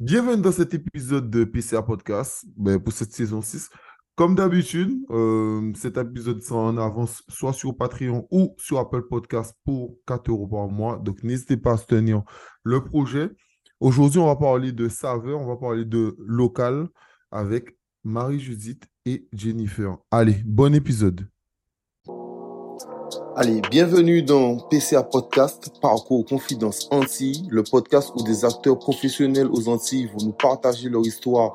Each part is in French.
Bienvenue dans cet épisode de PCA Podcast ben, pour cette saison 6. Comme d'habitude, euh, cet épisode sera en avance soit sur Patreon ou sur Apple Podcast pour 4 euros par mois. Donc n'hésitez pas à soutenir le projet. Aujourd'hui, on va parler de saveur, on va parler de local avec Marie-Judith et Jennifer. Allez, bon épisode. Allez, bienvenue dans PCA Podcast, Parcours Confidence Antilles, le podcast où des acteurs professionnels aux Antilles vont nous partager leur histoire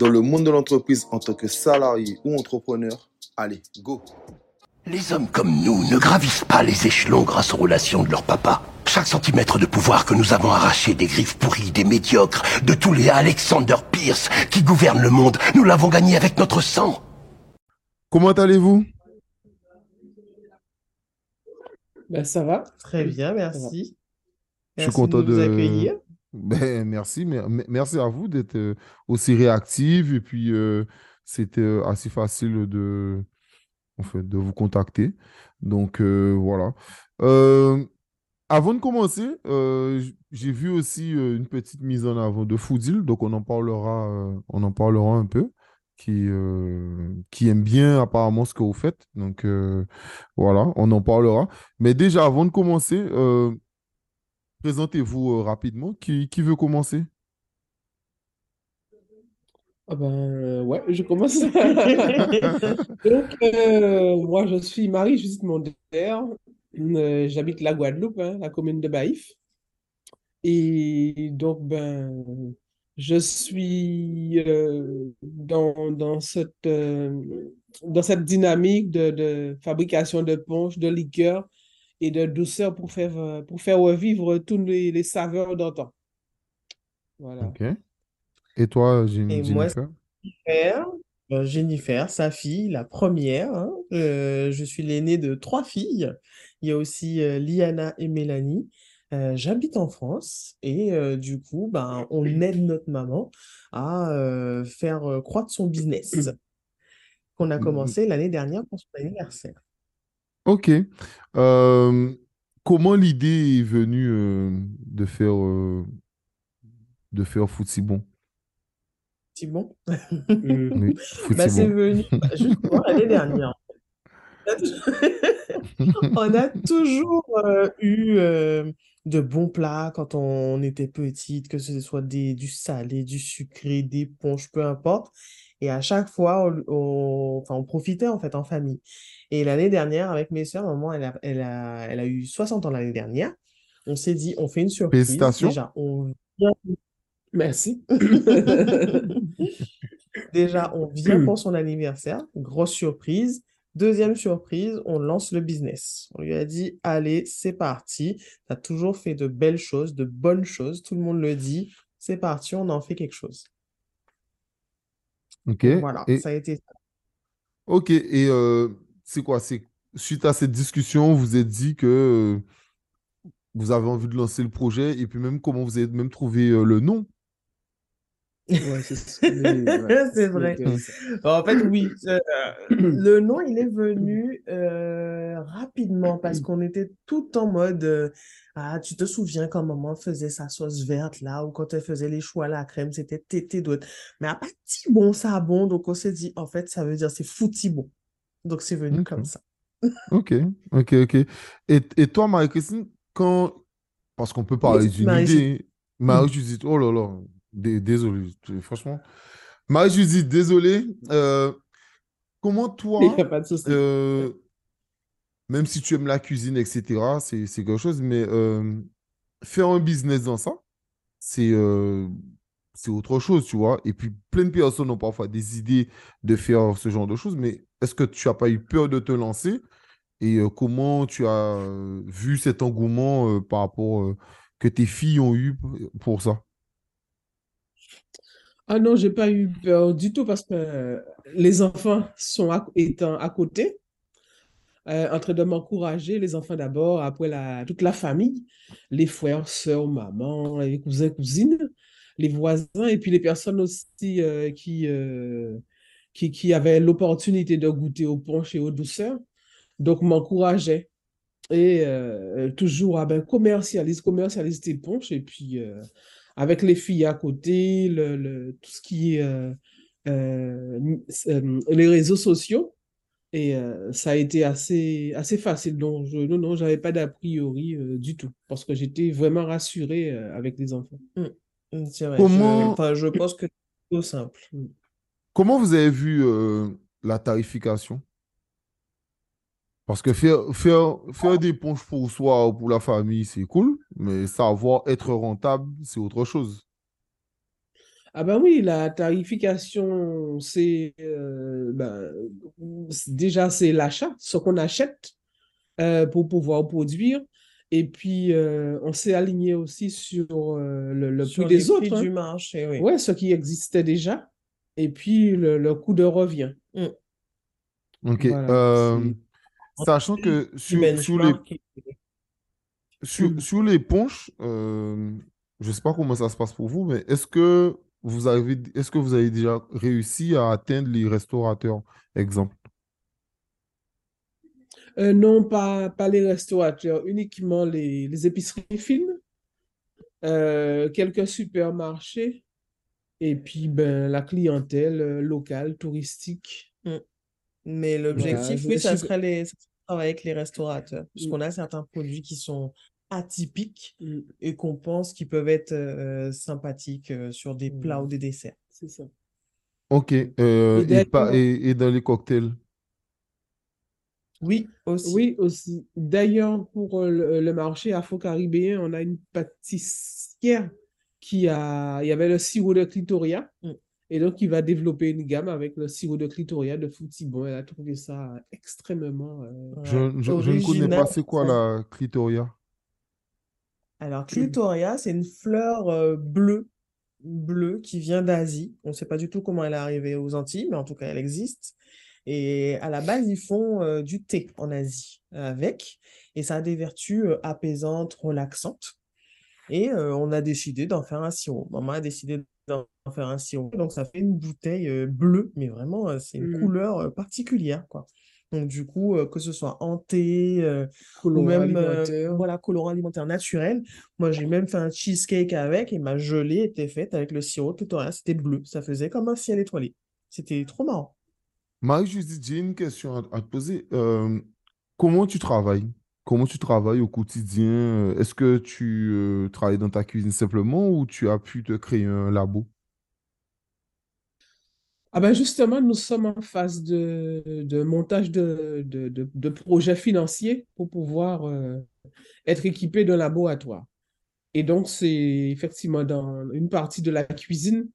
dans le monde de l'entreprise en tant que salariés ou entrepreneurs. Allez, go Les hommes comme nous ne gravissent pas les échelons grâce aux relations de leur papa. Chaque centimètre de pouvoir que nous avons arraché des griffes pourries, des médiocres, de tous les Alexander Pierce qui gouvernent le monde, nous l'avons gagné avec notre sang. Comment allez-vous? Ben, ça va. Très bien, merci. Je suis content de nous de... accueillir. Ben, merci, mer- mer- merci à vous d'être euh, aussi réactive et puis euh, c'était euh, assez facile de, en fait, de vous contacter. Donc euh, voilà. Euh, avant de commencer, euh, j'ai vu aussi une petite mise en avant de Foodil, donc on en parlera, on en parlera un peu, qui, euh, qui aime bien apparemment ce que vous faites. Donc euh, voilà, on en parlera. Mais déjà, avant de commencer, euh, présentez-vous rapidement. Qui, qui veut commencer? Ah ben, ouais, je commence. Donc, moi, je suis Marie-Judith Mondaire. Euh, j'habite la Guadeloupe, hein, la commune de Baïf. Et donc, ben, je suis euh, dans, dans cette, euh, dans cette dynamique de, de fabrication de punch, de liqueur et de douceur pour faire, euh, pour faire revivre toutes les, les saveurs d'antan. Voilà. Ok. Et toi, Jen- Et moi, Jennifer? Jennifer, Jennifer, sa fille, la première. hein. Euh, je suis l'aînée de trois filles. Il y a aussi euh, Liana et Mélanie. Euh, j'habite en France et euh, du coup, ben, on aide notre maman à euh, faire croître son business qu'on a commencé l'année dernière pour son anniversaire. Ok. Comment l'idée est venue de faire, de faire Bon? C'est bon? Oui, Bah, c'est Bon. venu bah, justement l'année dernière. On a toujours euh, eu euh, de bons plats quand on était petite, que ce soit des, du salé, du sucré, des punches, peu importe. Et à chaque fois, on, on- profitait en fait en famille. Et l'année dernière, avec mes soeurs, maman, elle a, elle a, elle a eu 60 ans l'année dernière. On s'est dit, on fait une surprise. Félicitations. Déjà, on vient Merci. Déjà, on vient pour son anniversaire, grosse surprise. Deuxième surprise, on lance le business. On lui a dit, allez, c'est parti. Tu as toujours fait de belles choses, de bonnes choses. Tout le monde le dit. C'est parti, on en fait quelque chose. Ok. Voilà, Et, ça a été ça. ok. Et euh, c'est quoi? C'est suite à cette discussion, vous êtes dit que euh, vous avez envie de lancer le projet et puis même comment vous avez même trouvé euh, le nom? Ouais, c'est ouais, vrai. En fait, oui, euh, le nom, il est venu euh, rapidement parce qu'on était tout en mode euh, Ah, tu te souviens quand maman faisait sa sauce verte là, ou quand elle faisait les choux à la crème, c'était tété d'autres. Mais à partir bon, ça a bon, donc on s'est dit, en fait, ça veut dire c'est fouti bon. Donc c'est venu comme ça. Ok, ok, ok. Et, et toi, Marie-Christine, quand... Parce qu'on peut parler d'une idée. Marie-Judith, oh là là, dé- désolé, franchement. Marie-Judith, désolé. Euh, comment toi, Il n'y a pas de souci. euh, même si tu aimes la cuisine, etc., c'est quelque chose, mais euh, faire un business dans ça, c'est c'est autre chose, tu vois. Et puis, plein de personnes ont parfois des idées de faire ce genre de choses, mais est-ce que tu n'as pas eu peur de te lancer? Et euh, comment tu as vu cet engouement euh, par rapport euh, que tes filles ont eu pour ça? Ah non, j'ai pas eu peur du tout parce que les enfants sont à, étant à côté, euh, en train de m'encourager, les enfants d'abord, après la, toute la famille, les frères, sœurs, maman, les cousins, cousines, les voisins, et puis les personnes aussi euh, qui, euh, qui, qui avaient l'opportunité de goûter au punch et aux douceurs, donc m'encourageaient. Et toujours, ah ben, commercialise, commercialise tes punch, et puis avec les filles à côté, le, le- tout ce qui est euh, euh, euh, les réseaux sociaux. Et euh, ça a été assez, assez facile. Donc, je, non, non, j'avais pas d'a priori euh, du tout, parce que j'étais vraiment rassurée euh, avec les enfants. Mm, C'est vrai, je, Comment, je pense que c'est plutôt simple. comment vous avez vu euh, la tarification? Parce que faire, faire, faire des ponches pour soi ou pour la famille, c'est cool, mais savoir être rentable, c'est autre chose. Ah ben oui, la tarification, c'est euh, ben, déjà c'est l'achat, ce qu'on achète euh, pour pouvoir produire. Et puis, euh, on s'est aligné aussi sur euh, le, le prix les des prix autres. hein. du marché, oui. Ouais, ce qui existait déjà. Et puis, le, le coût de revient. Mm. Ok. Voilà. euh, sachant que sur, sur les. Sur, Mm. sur les ponches, euh, je ne sais pas comment ça se passe pour vous, mais est-ce que vous avez, est-ce que vous avez déjà réussi à atteindre les restaurateurs, exemple? Euh, non, pas, pas les restaurateurs, uniquement les, les épiceries fines, euh, quelques supermarchés, et puis ben, la clientèle locale, touristique. Mm. Mais l'objectif, je oui, ça serait les, ça serait travailler avec les restaurateurs. Mm. Puisqu'on a certains produits qui sont atypiques Mm, et qu'on pense qu'ils peuvent être euh, sympathiques euh, sur des plats Mm. ou des desserts. c'est ça. Ok. euh, Et et, pas, d'ailleurs- et, et dans les cocktails? Oui, aussi. Oui, aussi. D'ailleurs, pour euh, le, le marché afro-caribéen, on a une pâtissière qui a, il y avait le sirop de clitoria, Mm. et donc il va développer une gamme avec le sirop de clitoria de Foutibon. Elle a trouvé ça extrêmement. euh, Je, Ouais. je, je ne connais pas c'est quoi la clitoria. Alors, Clitoria, c'est une fleur euh, bleue, bleue qui vient d'Asie. On ne sait pas du tout comment elle est arrivée aux Antilles, mais en tout cas, elle existe. Et à la base, ils font euh, du thé en Asie avec, et ça a des vertus euh, apaisantes, relaxantes. Et euh, on a décidé d'en faire un sirop. Maman a décidé d'en faire un sirop. Donc, ça fait une bouteille bleue, mais vraiment, c'est une Mm. couleur particulière, quoi. Donc, du coup, euh, que ce soit thé, euh, ou colorant même euh, alimentaire. voilà, colorant alimentaire naturel. Moi, j'ai même fait un cheesecake avec et ma gelée était faite avec le sirop clitoria. C'était bleu. Ça faisait comme un ciel étoilé. C'était trop marrant. Marie-Judith, j'ai une question à, à te poser. Comment tu travailles? Comment tu travailles au quotidien? Est-ce que tu travailles dans ta cuisine simplement ou tu as pu te créer un labo? Ah ben justement, nous sommes en phase de, montage de, de, projets financiers pour pouvoir euh, être équipés d'un laboratoire. Et donc, c'est effectivement dans une partie de la cuisine,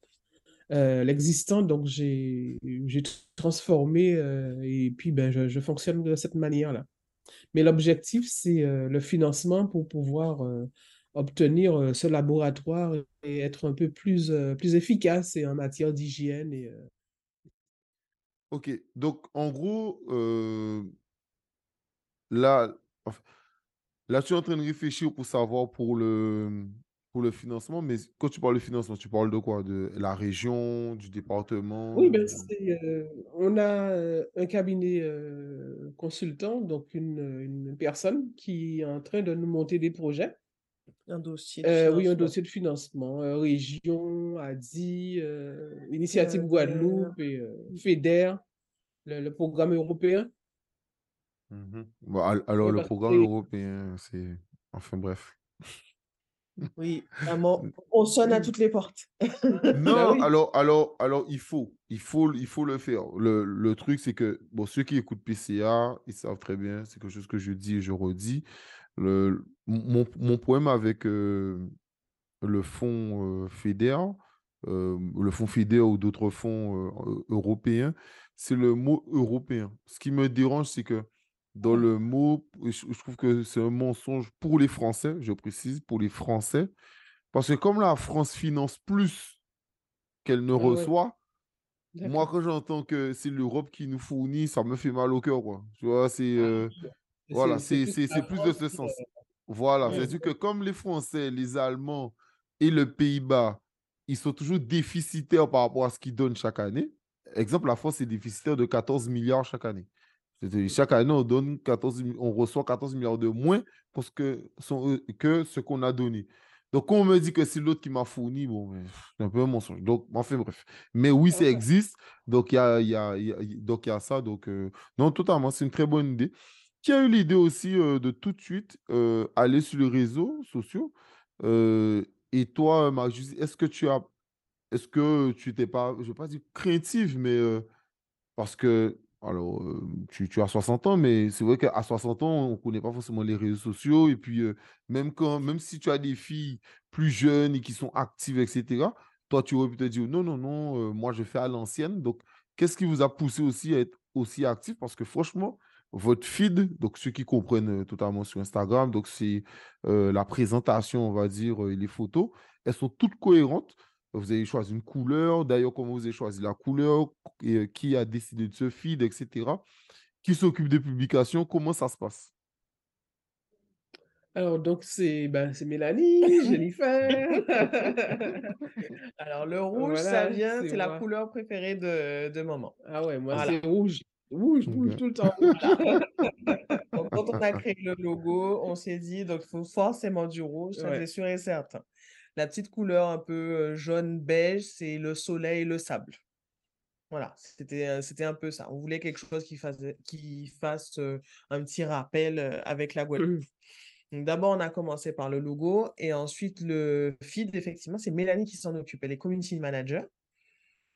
euh, l'existant, donc j'ai transformé euh, et puis ben, je, fonctionne de cette manière-là. Mais l'objectif, c'est le financement pour pouvoir obtenir ce laboratoire et être un peu plus, plus efficace en matière d'hygiène et Ok, donc en gros, euh, là, enfin, là, tu es en train de réfléchir pour savoir pour le, pour le financement, mais quand tu parles de financement, tu parles de quoi? De la région, du département? Oui, ben du- c'est, euh, on a euh, un cabinet euh, consultant, donc une, une personne qui est en train de nous monter des projets. Un dossier de Euh, oui, un financement. dossier de financement, euh, région, ADI, euh, Initiative. Guadeloupe et euh, FEDER, le, le programme européen. Mhm. Bon, al- alors, le programme européen, c'est... Enfin, bref. Oui, vraiment, on sonne à toutes les portes. Non, Bah oui. alors, alors, alors, il faut, il faut, il faut le faire. Le, le truc, c'est que, bon, ceux qui écoutent PCA, ils savent très bien, c'est quelque chose que je dis et je redis. Le, mon, mon problème avec euh, le fonds euh, FEDER, euh, le fonds FEDER ou d'autres fonds euh, euh, européens, c'est le mot européen. Ce qui me dérange, c'est que dans le mot, je, je trouve que c'est un mensonge pour les Français, je précise, pour les Français, parce que comme la France finance plus qu'elle ne Ah ouais. reçoit, moi, quand j'entends que c'est l'Europe qui nous fournit, ça me fait mal au cœur, quoi. Tu vois, c'est... euh, voilà, c'est plus de ce sens. Voilà, Ouais. c'est-à-dire que comme les Français, les Allemands et le Pays-Bas, ils sont toujours déficitaires par rapport à ce qu'ils donnent chaque année. Exemple, la France est déficitaire de 14 milliards chaque année. Chaque année, on, donne 14, mi- on reçoit 14 milliards de moins pour ce que, euh, que ce qu'on a donné. Donc, quand on me dit que c'est l'autre qui m'a fourni, bon, c'est un peu un mensonge. Donc, enfin, bref. Mais oui, ça existe. Donc, il y a, y, a, y, a, y a ça. Donc, euh, non, totalement, c'est une très bonne idée. Qui a eu l'idée aussi de tout de suite aller sur les réseaux sociaux Et toi, Marjus, est-ce que tu as. Est-ce que tu n'étais pas, je ne vais pas dire craintive, mais parce que alors, tu, tu, as 60 ans, mais c'est vrai qu'à 60 ans, on ne connaît pas forcément les réseaux sociaux. Et puis, même, quand, même si tu as des filles plus jeunes et qui sont actives, etc., toi, tu aurais pu te dire non, non, non, moi, je fais à l'ancienne. Donc, qu'est-ce qui vous a poussé aussi à être aussi actif? Parce que franchement, votre feed, donc ceux qui comprennent totalement sur Instagram, donc c'est la présentation, on va dire, et les photos, elles sont toutes cohérentes. Vous avez choisi une couleur. D'ailleurs, comment vous avez choisi la couleur, et, euh, qui a décidé de ce feed, etc. Qui s'occupe des publications, comment ça se passe? Alors, donc, c'est ben, Mélanie, Jennifer. Alors, le rouge, ça vient, c'est la couleur préférée de, de maman. Ah ouais, moi, c'est rouge. Rouge, rouge, tout le temps. quand on a créé le logo, on s'est dit, donc, il faut forcément du rouge, ça c'est sûr et certain. La petite couleur un peu jaune beige, c'est le soleil et le sable. Voilà, c'était c'était un peu ça. On voulait quelque chose qui fasse, qui fasse un petit rappel avec la Guadeloupe. Mmh. D'abord, on a commencé par le logo et ensuite le feed, effectivement, c'est Mélanie qui s'en occupe. Elle est community manager.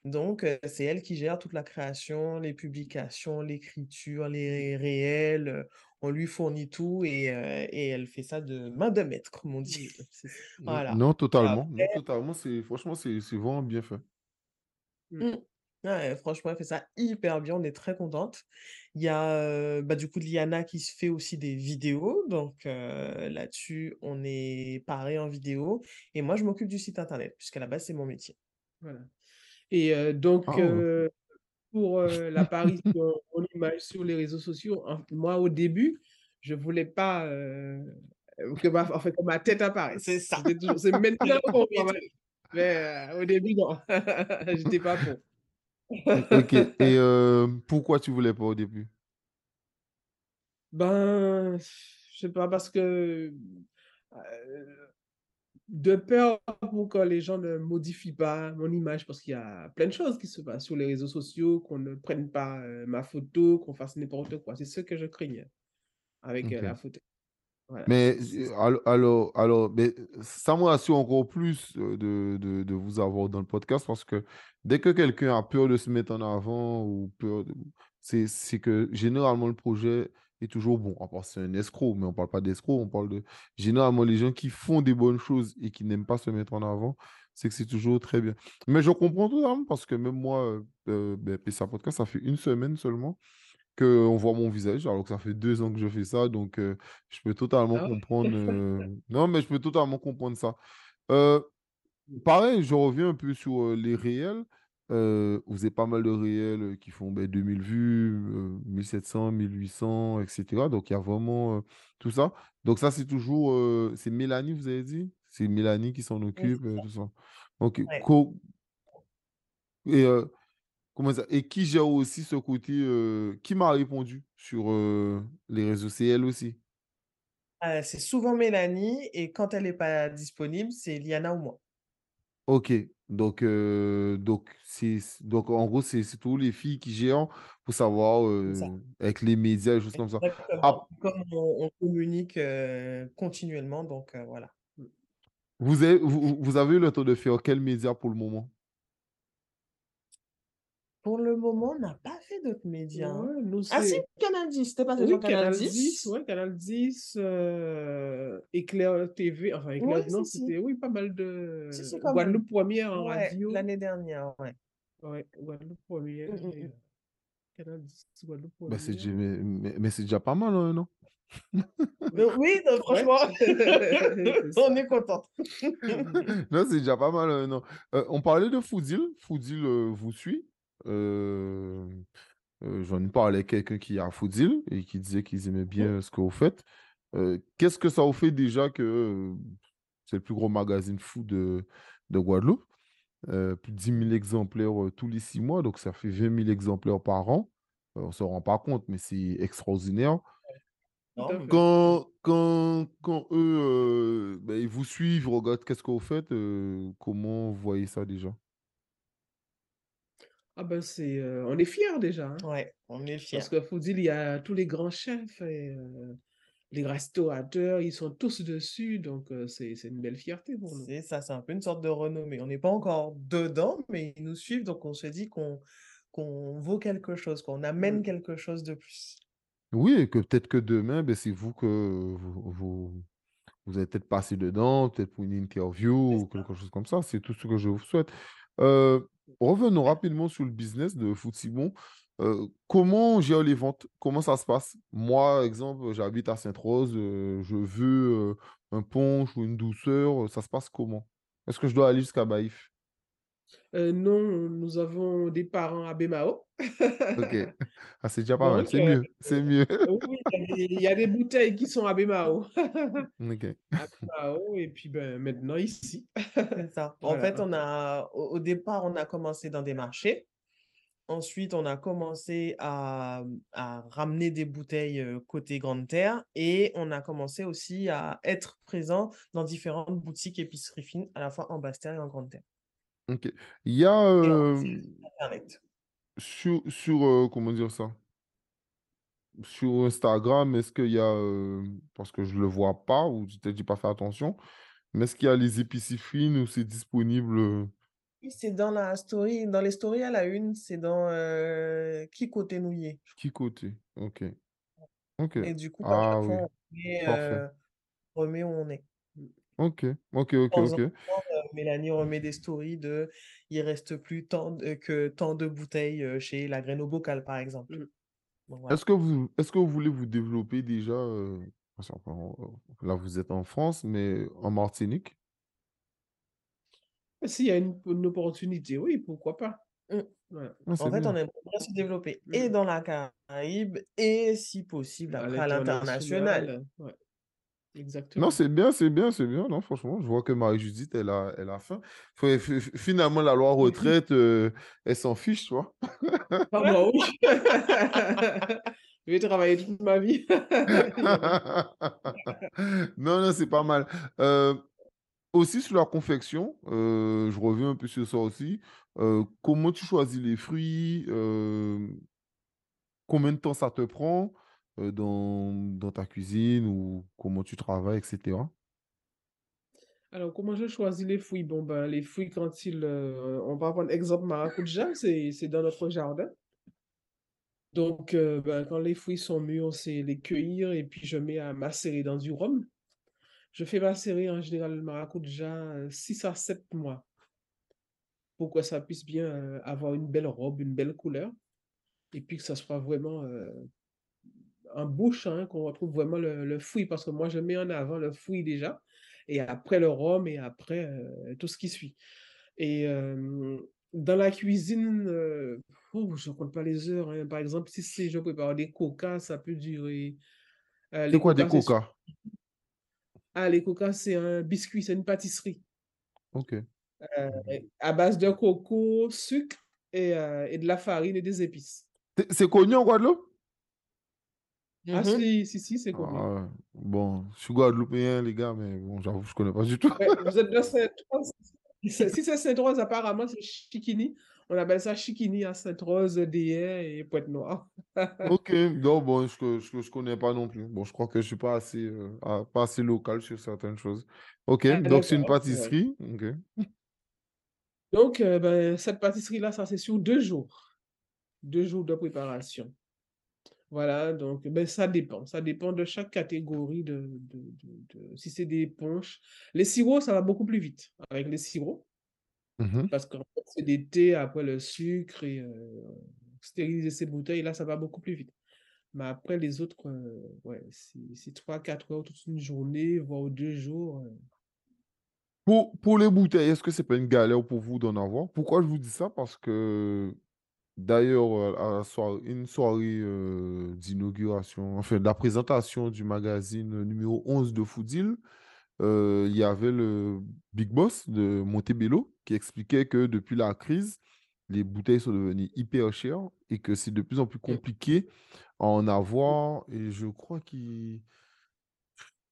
Donc, c'est elle qui gère toute la création, les publications, l'écriture, les réels. On lui fournit tout et, elle fait ça de main de maître, comme on dit. voilà. Non, totalement. non, totalement. Franchement, c'est vraiment bien fait. Mmh. franchement, elle fait ça hyper bien. On est très contente. Il y a bah, du coup Liana qui se fait aussi des vidéos. Donc là-dessus, on est pareil en vidéo. Et moi, je m'occupe du site internet, puisqu'à la base, c'est mon métier. Voilà. Et donc, ah pour l'apparition mon image sur les réseaux sociaux, moi, au début, je ne voulais pas que ma, en fait, que ma tête apparaisse. C'est ça. C'est maintenant qu'on Mais au début, non. je n'étais pas pour. ok. Et pourquoi tu ne voulais pas au début? Ben, je sais pas, parce que de peur pour que les gens ne modifient pas mon image, parce qu'il y a plein de choses qui se passent sur les réseaux sociaux, qu'on ne prenne pas euh, ma photo, qu'on fasse n'importe quoi. C'est ce que je craignais avec euh, la photo. Mais euh, alors, alors mais ça me rassure encore plus de, de, de, vous avoir dans le podcast parce que dès que quelqu'un a peur de se mettre en avant ou peur de... C'est que généralement le projet est toujours bon. À part c'est un escroc, mais on ne parle pas d'escroc, on parle de généralement les gens qui font des bonnes choses et qui n'aiment pas se mettre en avant, c'est que c'est toujours très bien. Mais je comprends totalement parce que même moi, euh, euh ben, PSA Podcast, ça fait une semaine seulement qu'on voit mon visage, alors que ça fait deux ans que je fais ça, donc euh, je peux totalement ah comprendre. Euh, non, mais je peux totalement comprendre ça. pareil, je reviens un peu sur les réels. Euh, vous avez pas mal de réels euh, qui font ben, 2000 vues, 1700, 1800, etc. Donc, il y a vraiment euh, tout ça. Donc, ça, c'est toujours. c'est Mélanie, vous avez dit? C'est Mélanie qui s'en occupe, tout ça. Ok. Et, comment ça? Et qui gère aussi ce côté Qui m'a répondu sur les réseaux? C'est elle aussi C'est souvent Mélanie et quand elle n'est pas disponible, c'est Liana ou moi. Ok, donc, euh, donc, donc en gros, c'est tous les filles qui gèrent pour savoir euh, avec les médias et choses comme ça. Ah. Comme on, communique euh, continuellement, donc voilà. Vous avez, vous, vous avez eu le temps de faire quel média pour le moment? Pour le moment, on n'a pas fait d'autres médias. Hein. ah si, Canal 10, c'était pas oui, Canal 10. 10 ouais, Canal 10, euh, Éclair TV, enfin Éclair, non, c'était oui, pas mal de si, Guadeloupe Première en radio. L'année dernière, ouais. Ouais, Guadeloupe Première. Mm. Canal 10, Guadeloupe bah, Première. mais, mais, c'est déjà pas mal, hein, non? oui, non, franchement, on est content. non, c'est déjà pas mal, hein, non. Euh, on parlait de Foodil. Foodil euh, vous suit? Euh, euh, j'en ai parlé avec quelqu'un qui est à Foodil et qui disait qu'ils aimaient bien ce que vous faites. Euh, qu'est-ce que ça vous fait déjà que c'est le plus gros magazine fou de, de Guadeloupe? plus de 10 000 exemplaires tous les six mois, donc ça fait 20 000 exemplaires par an. on ne se rend pas compte, mais c'est extraordinaire. Quand, quand, quand eux, euh, ben, ils vous suivent, regardent qu'est-ce que vous faites, euh, comment vous voyez ça déjà? Ah ben c'est, euh, on est fiers déjà. hein. Ouais, on est fiers. Parce que faut dire, il y a tous les grands chefs et euh, les restaurateurs, ils sont tous dessus, donc euh, c'est c'est une belle fierté pour nous. C'est ça, c'est un peu une sorte de renommée. On n'est pas encore dedans, mais ils nous suivent, donc on se dit qu'on qu'on vaut quelque chose, qu'on amène Mm. quelque chose de plus. Oui, et que peut-être que demain, ben, c'est vous que vous, vous, vous allez peut-être passer dedans, peut-être pour une interview ou quelque chose comme ça. C'est tout ce que je vous souhaite. Euh, revenons rapidement sur le business de Footibon. Euh, comment on gère les ventes? Comment ça se passe? Moi, exemple, j'habite à Sainte-Rose, euh, je veux euh, un punch ou une douceur, ça se passe comment? Est-ce que je dois aller jusqu'à Baïf? Euh, non, nous avons des parents à Bémao. Ok. Ah, c'est déjà pas mal. C'est euh, mieux. C'est mieux. oui, il y a des- il y, a des bouteilles qui sont à Bémao. Ok. À Bémao, et puis ben, maintenant ici. C'est ça. En fait, on a, au, au départ, on a commencé dans des marchés. Ensuite, on a commencé à, à ramener des bouteilles euh, côté Grande Terre et on a commencé aussi à être présent dans différentes boutiques épiceries fines, à la fois en Basse-Terre et en Grande Terre. Ok. Il y a euh, Internet. sur, sur euh, comment dire ça? Sur Instagram, est-ce qu'il y a, euh, parce que je le vois pas, ou peut-être j'ai pas fait attention, mais est-ce qu'il y a les épiceries fines où c'est disponible euh, Oui, C'est dans la story, dans les stories à la une, c'est dans euh, Qui côté nouillé. qui côté? Ok. Ok. Et du coup, à Ah chaque oui. fois, on remet, Parfait. euh, on remet où on est. Ok. Ok, ok, De temps en ok. temps, Mélanie remet des stories de il reste plus tant de- que tant de bouteilles euh, chez la graine au bocal, par exemple. Mm. Voilà. Est-ce que vous, est-ce que vous voulez vous développer déjà, euh, euh, là vous êtes en France, mais en Martinique? S'il y a une, une opportunité, oui, pourquoi pas. Mm. Voilà. Ah, En fait, bien. on aimerait bien se développer Mm. et dans la Caraïbe et, si possible, À après à l'international. l'international, ouais. Exactement. Non, c'est bien, c'est bien, c'est bien. Non, franchement, je vois que Marie-Judith, elle a, elle a faim. Finalement, la loi retraite, euh, elle s'en fiche, tu vois. Pas moi, oui. Je vais travailler toute ma vie. Non, non, c'est pas mal. Euh, aussi sur la confection, euh, je reviens un peu sur ça aussi. Comment tu choisis les fruits? combien de temps ça te prend euh, dans, ta cuisine ou comment tu travailles, etc. Alors, comment je choisis les fruits? Bon, ben, les fruits, quand ils. euh, on va prendre exemple maracuja, c'est c'est dans notre jardin. Donc, euh, ben, quand les fruits sont mûrs, c'est les cueillir et puis je mets à macérer dans du rhum. Je fais macérer en général le maracuja 6 à 7 mois pour que ça puisse bien avoir une belle robe, une belle couleur et puis que ça soit vraiment en bouche, hein, qu'on retrouve vraiment le, le fruit parce que moi, je mets en avant le fruit déjà et après le rhum et après euh, tout ce qui suit. Et euh, dans la cuisine, euh, oh, je ne compte pas les heures. hein. Par exemple, si c'est- je prépare des coca, ça peut durer. C'est les quoi des coca? Ah, les coca, c'est un biscuit, c'est une pâtisserie Ok. à base de coco, sucre et, et de la farine et des épices. C'est c'est connu en Guadeloupe? Ah, Mhm. si, si, si, c'est connu. Ah, bon, je suis guadeloupéen, les gars, mais bon, j'avoue, je connais pas du tout. Ouais, vous êtes de Sainte-Rose. C'est- Si c'est Sainte-Rose, apparemment, c'est Chiquini. On appelle ça Chiquini à Sainte-Rose, Déhais et Pointe-Noire. Ok, non, bon, je, je, je connais pas non plus. Bon, je crois que je suis pas assez, euh, ah, pas assez local sur certaines choses. Ok, Ah, donc c'est une d'accord, ouais. pâtisserie. Ok. Donc, euh, ben, cette pâtisserie-là, ça, c'est sur deux jours. Deux jours de préparation. Voilà, donc ben, ça dépend. Ça dépend de chaque catégorie de, de, de- de- Si c'est des punches. Les sirops, ça va beaucoup plus vite avec les sirops. Mhm. Parce qu'en fait, c'est des thés après le sucre et euh, stériliser ces bouteilles, là, ça va beaucoup plus vite. Mais après, les autres, euh, ouais, c'est c'est 3-4 heures toute une journée, voire deux jours. euh. Pour, pour les bouteilles, est-ce que c'est pas une galère pour vous d'en avoir? Pourquoi je vous dis ça? Parce que d'ailleurs, euh, à la soirée- une soirée euh, d'inauguration, enfin de la présentation du magazine numéro 11 de Foodil, euh, il y avait le Big Boss de Montebello qui expliquait que depuis la crise, les bouteilles sont devenues hyper chères et que c'est de plus en plus compliqué à en avoir et je crois qu'il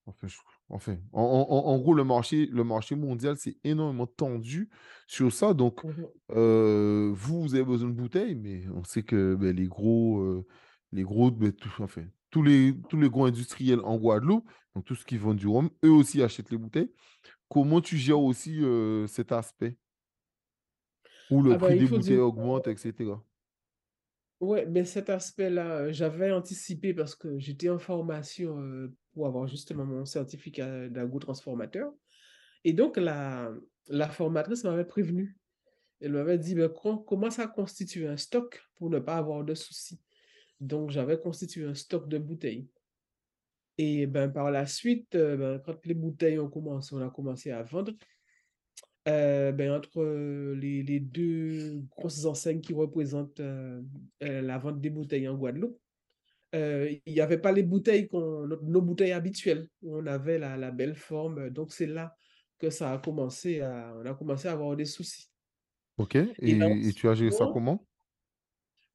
Enfin, je- enfin, en, en- en gros, le marché, le marché mondial, c'est énormément tendu sur ça. Donc, Mhm. euh, vous, vous avez besoin de bouteilles, mais on sait que ben, les gros, euh, les gros, ben, tout- enfin, tous les, tous les gros industriels en Guadeloupe, donc tout ce qui vend du rhum, eux aussi achètent les bouteilles. Comment tu gères aussi euh, cet aspect? Où le Ah ben, prix il des bouteilles dire, augmente, etc. ouais, mais cet aspect-là, j'avais anticipé parce que j'étais en formation pour avoir justement mon certificat d'agrotransformateur. Et donc, la, formatrice m'avait prévenu. Elle m'avait dit, ben, com- commence à constituer un stock pour ne pas avoir de soucis? Donc, j'avais constitué un stock de bouteilles. Et ben, par la suite, euh, ben, quand les bouteilles ont commencé, on a commencé à vendre, euh, ben, entre euh, les, deux grosses enseignes qui représentent la vente des bouteilles en Guadeloupe, euh, il n'y avait pas les bouteilles, qu'on, nos, bouteilles habituelles, où on avait la, la belle forme. Donc, c'est là que ça a commencé à, on a commencé à avoir des soucis. OK? Et là, Et, et tu as géré ça comment?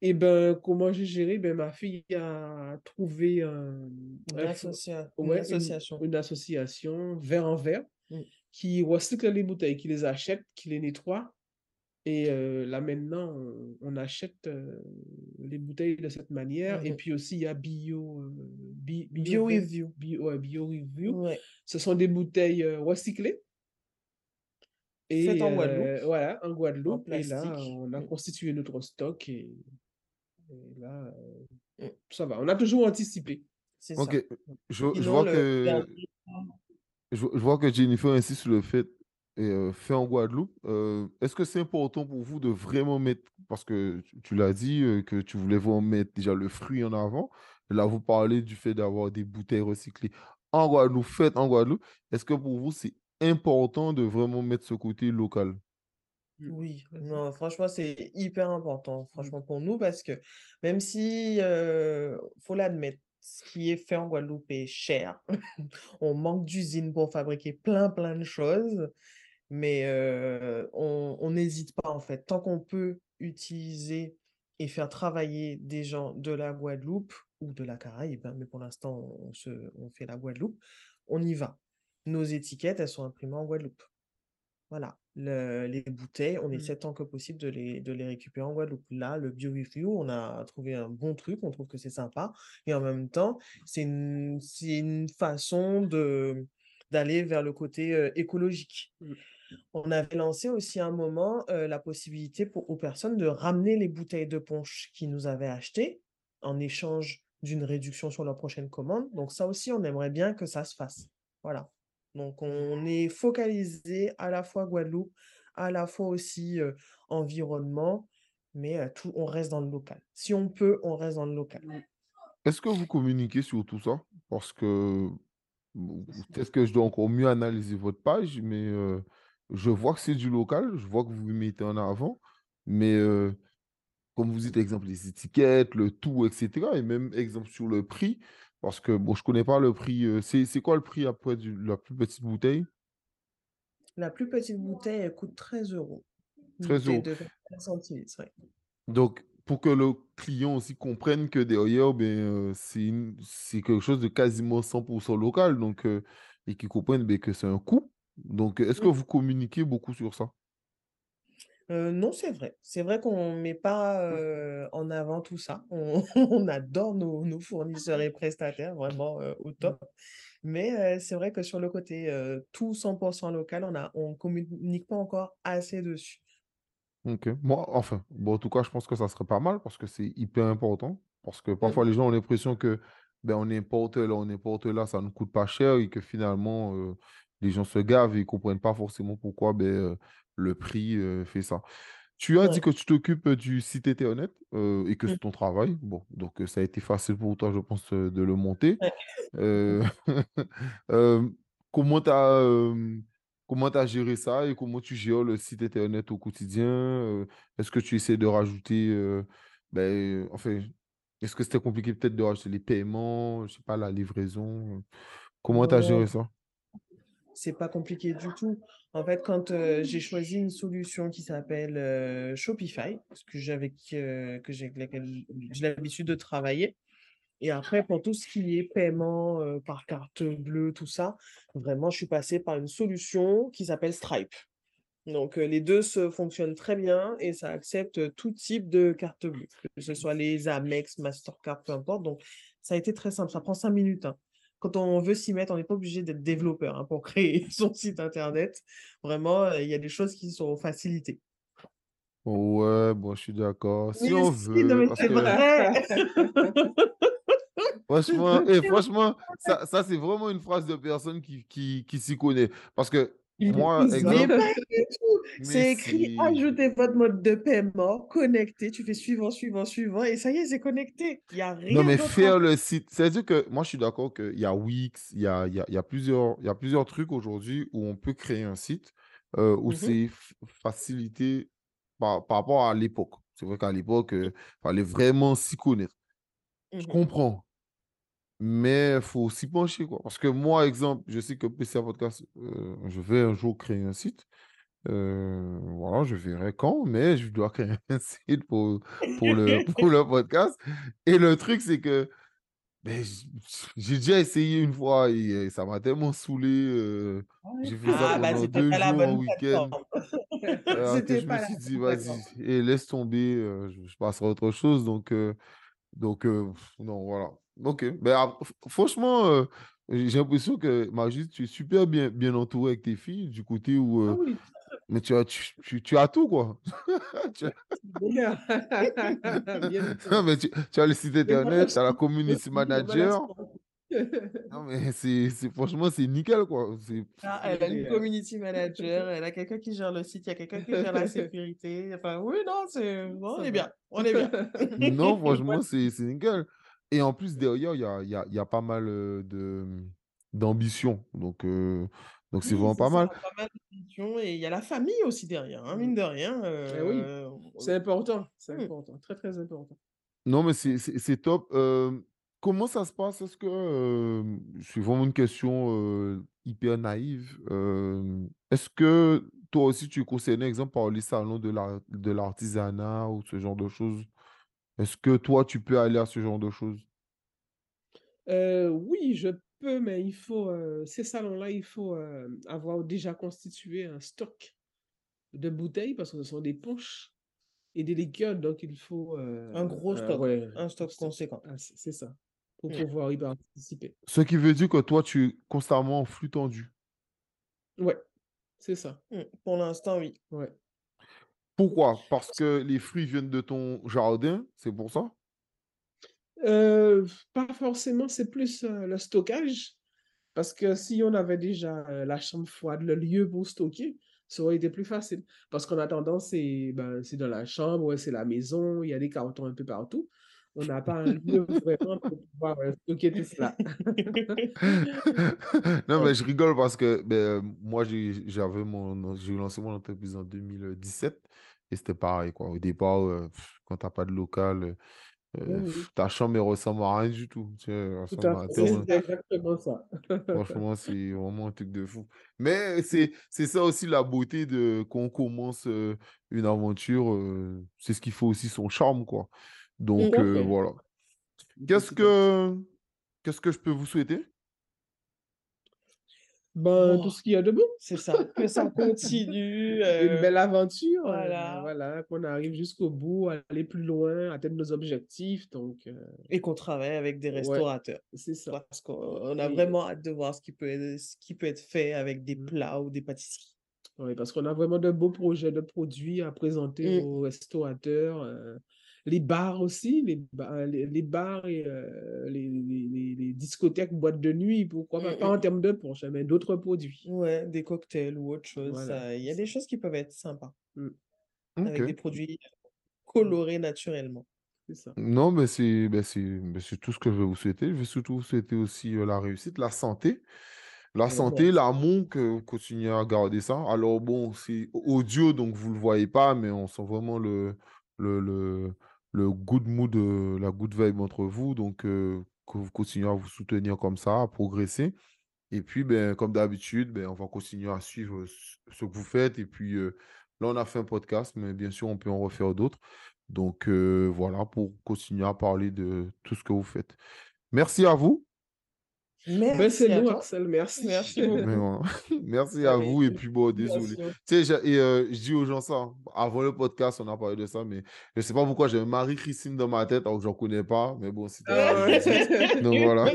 et ben, comment j'ai géré? Ben, ma fille a trouvé un, Une un fo- associa- une ouais, une, association. une association verre en verre Mm. qui recycle les bouteilles, qui les achète, qui les nettoie. Et euh, là maintenant, on, on achète euh, les bouteilles de cette manière. Et Mhm. puis aussi, il y a Bio, euh, Bi- Bio, Review. Bio, ouais, Bio Review. Ouais. Ce sont des bouteilles euh, recyclées. Et en Guadeloupe, euh, voilà, en en Guadeloupe. Et là, on a Mm. constitué notre stock. Et, et là, euh, Mm. ça va. On a toujours anticipé. C'est OK. ça. Je, vois le que je vois que Jennifer insiste sur le fait euh, fait en Guadeloupe. Euh, est-ce que c'est important pour vous de vraiment mettre, parce que tu, l'as dit, euh, que tu voulais vraiment mettre déjà le fruit en avant. Là, vous parlez du fait d'avoir des bouteilles recyclées en Guadeloupe, faites en Guadeloupe. Est-ce que pour vous, c'est important de vraiment mettre ce côté local? Oui, non, franchement, c'est hyper important, Mm. franchement, pour nous, parce que même si, faut l'admettre, ce qui est fait en Guadeloupe est cher, on manque d'usines pour fabriquer plein, plein de choses, mais euh, on n'hésite pas, en fait. Tant qu'on peut utiliser et faire travailler des gens de la Guadeloupe ou de la Caraïbe, hein, mais pour l'instant, on se, on fait la Guadeloupe, on y va. Nos étiquettes, elles sont imprimées en Guadeloupe. Voilà, Le- les bouteilles, on Mm. essaie tant que possible de les, de les récupérer en Guadeloupe. Là, le BioRefuel, on a trouvé un bon truc, on trouve que c'est sympa. Et en même temps, c'est une, une façon de, d'aller vers le côté euh, écologique. On avait lancé aussi à un moment euh, la possibilité pour, aux personnes de ramener les bouteilles de punch qu'ils nous avaient achetées en échange d'une réduction sur leur prochaine commande. Donc ça aussi, on aimerait bien que ça se fasse. Voilà. Donc on est focalisé à la fois Guadeloupe, à la fois aussi euh, environnement, mais euh, tout, on reste dans le local. Si on peut, on reste dans le local. Est-ce que vous communiquez sur tout ça? Parce que peut-être que je dois encore mieux analyser votre page, mais euh, je vois que c'est du local, je vois que vous vous mettez en avant, mais euh, comme vous dites, exemple, les étiquettes, le tout, etc. Et même exemple sur le prix, parce que bon, je connais pas le prix. euh, c'est, c'est quoi le prix après la plus petite bouteille? La plus petite bouteille, elle coûte 13 euros. Une 13 bouteille euros. de 25 centilitres, ouais. Donc, pour que le client aussi comprenne que derrière, ben, euh, c'est quelque chose de quasiment 100% local, donc, euh, et qu'ils comprennent ben, que c'est un coût. Donc, est-ce que Mm. vous communiquez beaucoup sur ça? Euh, non, c'est vrai. C'est vrai qu'on ne met pas euh, en avant tout ça. On, on adore nos, nos fournisseurs et prestataires, vraiment euh, au top. Mais c'est vrai que sur le côté tout 100% local, on a, on communique pas encore assez dessus. Ok. Moi, enfin, bon, en tout cas, je pense que ça serait pas mal parce que c'est hyper important. Parce que parfois, les gens ont l'impression que ben, on importe là, on importe là, ça ne coûte pas cher et que finalement, les gens se gavent et ils comprennent pas forcément pourquoi ben, euh, le prix euh, fait ça. Tu as dit que tu t'occupes du site Internet euh, et que Mm. c'est ton travail. Bon, donc euh, ça a été facile pour toi, je pense, euh, de le monter. Ouais. Euh, euh, comment tu as, tu géré ça et comment tu gères le site Internet au quotidien? Euh, est-ce que tu essaies de rajouter, euh, ben, enfin, est-ce que c'était compliqué peut-être de rajouter les paiements, je sais pas, la livraison? euh, Comment tu as géré ça? C'est pas compliqué du tout. En fait, quand euh, j'ai choisi une solution qui s'appelle euh, Shopify, parce que j'avais que, que j'ai l'habitude de travailler, Et après, pour tout ce qui est paiement euh, par carte bleue, tout ça, vraiment, je suis passée par une solution qui s'appelle Stripe. Donc, euh, les deux se fonctionnent très bien et ça accepte tout type de carte bleue, que ce soit les Amex, Mastercard, peu importe. Donc, ça a été très simple. Ça prend cinq minutes. hein. Quand on veut s'y mettre, on n'est pas obligé d'être développeur hein, pour créer son site internet. Vraiment, euh, il y a des choses qui sont facilitées. Ouais, bon, je suis d'accord. Si on si, veut, parce c'est que vrai. franchement, eh, franchement, ça, ça c'est vraiment une phrase de personne qui, qui, qui s'y connaît. Parce que moi, C'est Mais exemple, mais écrit, ajoutez votre mode de paiement, connecté, tu fais suivant, suivant, suivant, et ça y est, c'est connecté. Il n'y a Non, rien mais d'autre à faire le site, c'est-à-dire que moi, je suis d'accord qu'il y a Wix, il y a, il y a, il y a plusieurs, il y a plusieurs trucs aujourd'hui où on peut créer un site euh, où Mhm. c'est facilité par, par rapport à l'époque. C'est vrai qu'à l'époque, il fallait vraiment s'y connaître. Je Mhm. comprends, mais il faut s'y pencher, quoi. Parce que moi, exemple, je sais que PCA Podcast, euh, je vais un jour créer un site. Euh, voilà, je verrai quand, mais je dois créer un site pour, pour le, pour le podcast. Et le truc, c'est que ben, j'ai déjà essayé une fois et euh, ça m'a tellement saulé. euh, j'ai fait ça Ah, bah, pendant deux jours en week-end. je me suis dit, vas-y, et laisse tomber, je, je passerai à autre chose. Donc, donc non, voilà. Ok. Ben, ah, franchement, euh, j'ai l'impression que Magie, tu es super bien, bien entouré avec tes filles, du côté où. Ah euh, oui, mais tu as, tu, tu, tu as tout, quoi. Tu as- bien. Non, mais tu, tu as le site internet, tu as la community manager. Non, mais c'est, franchement, c'est nickel, quoi. Ah, elle a une community manager, elle a quelqu'un qui gère le site, il y a quelqu'un qui gère la sécurité. Enfin, oui, non, c'est... on est bien, on est bien. non, franchement, c'est, c'est nickel. Et en plus, derrière, il y a, y a, y a pas mal de, d'ambition. Donc, euh, donc c'est Oui, vraiment pas ça, mal. pas mal d'émissions et il y a la famille aussi derrière, hein, mine de rien. Eh oui, c'est important. C'est Hmm. important. Très, très important. Non, mais c'est top. Euh, comment ça se passe? Est-ce que c'est vraiment une question hyper naïve? est-ce que toi aussi tu es concerné, exemple, par les salons de la, de l'artisanat ou ce genre de choses? Est-ce que toi tu peux aller à ce genre de choses? Euh, oui, je peux, mais il faut, euh, ces salons-là, il faut euh, avoir déjà constitué un stock de bouteilles parce que ce sont des punches et des liqueurs, donc il faut euh, un gros stock, ouais, un stock conséquent. Ah, c'est ça, pour Hmm. pouvoir y participer. Ce qui veut dire que toi tu es constamment en flux tendu. Ouais, c'est ça. Hmm, Pour l'instant, oui. Ouais. Pourquoi? Parce que les fruits viennent de ton jardin, c'est pour ça? Euh, pas forcément, c'est plus euh, le stockage. Parce que si on avait déjà euh, la chambre froide, le lieu pour stocker, ça aurait été plus facile. Parce qu'en attendant, c'est ben, dans la chambre, c'est la maison, il y a des cartons un peu partout. On n'a pas un lieu vraiment pour pouvoir euh, stocker tout cela. Non, mais je rigole parce que ben, moi, j'ai- j'avais mon, j'ai lancé mon entreprise en 2017 et c'était pareil, quoi. Au départ, euh, quand t'as pas de local, euh, Oui, euh, ta chambre, elle ressemble à rien du tout. Tu C'est exactement ça. Franchement, c'est vraiment un truc de fou. Mais c'est ça aussi la beauté de quand on commence euh, une aventure. euh, c'est ce qui fait aussi son charme, quoi. Donc, à euh, voilà. Qu'est-ce à que, qu'est-ce que je peux vous souhaiter? Ben, Oh, tout ce qu'il y a de bon. c'est ça, que ça continue. Une euh, belle aventure, euh, voilà. voilà, qu'on arrive jusqu'au bout, aller plus loin, atteindre nos objectifs. Donc, euh, Et qu'on travaille avec des ouais, restaurateurs. c'est ça. Parce qu'on a Et- vraiment hâte de voir ce qui peut être, ce qui peut être fait avec des Mm. plats ou des pâtisseries. Oui, parce qu'on a vraiment de beaux projets de produits à présenter Mm. aux restaurateurs. Euh, les bars aussi, les, ba- les, les bars et euh, les, les, discothèques, boîtes de nuit, pourquoi pas, Mm, pas en termes de punch, hein, mais d'autres produits. Ouais, des cocktails ou autre chose. Voilà, Il y a des choses qui peuvent être sympas Mm, avec des produits colorés naturellement. ça. Non, mais c'est ben c'est ben c'est tout ce que je vais vous souhaiter. Je vais surtout vous souhaiter aussi euh, la réussite, la santé. La Ouais, santé, merci. l'amour, que vous continuez à garder ça. Alors bon, c'est audio, donc vous le voyez pas, mais on sent vraiment le, le, le, le good mood, euh, la good vibe entre vous. Donc euh, que vous continuez à vous soutenir comme ça, à progresser. Et puis, ben, comme d'habitude, ben, on va continuer à suivre ce ce que vous faites. Et puis euh, là, on a fait un podcast, mais bien sûr, on peut en refaire d'autres. Donc euh, voilà, pour continuer à parler de tout ce que vous faites. merci à vous. Ben, Merci c'est à nous, toi. Axel, merci. Merci beaucoup. Mais bon, merci à vous. Et puis, bon, désolé. Tu sais, et, euh, je dis aux gens ça. Avant le podcast, on a parlé de ça, mais je sais pas pourquoi j'ai Marie-Christine dans ma tête, alors que je ne connais pas. Mais bon, c'était. Ah ouais. Donc voilà.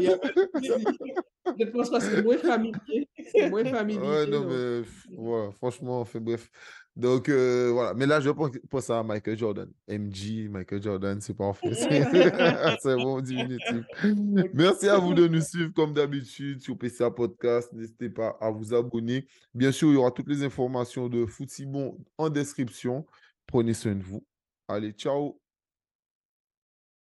Je pense que c'est moins familier. C'est moins familier. Ouais, non, donc. mais franchement, fait bref. Donc euh, voilà. Mais là, je pense, à Michael Jordan. MJ, Michael Jordan, c'est parfait. C'est bon diminutif. Merci à vous de nous suivre comme d'habitude sur PCA Podcast. N'hésitez pas à vous abonner. Bien sûr, il y aura toutes les informations de Footibon en description. Prenez soin de vous. Allez, ciao.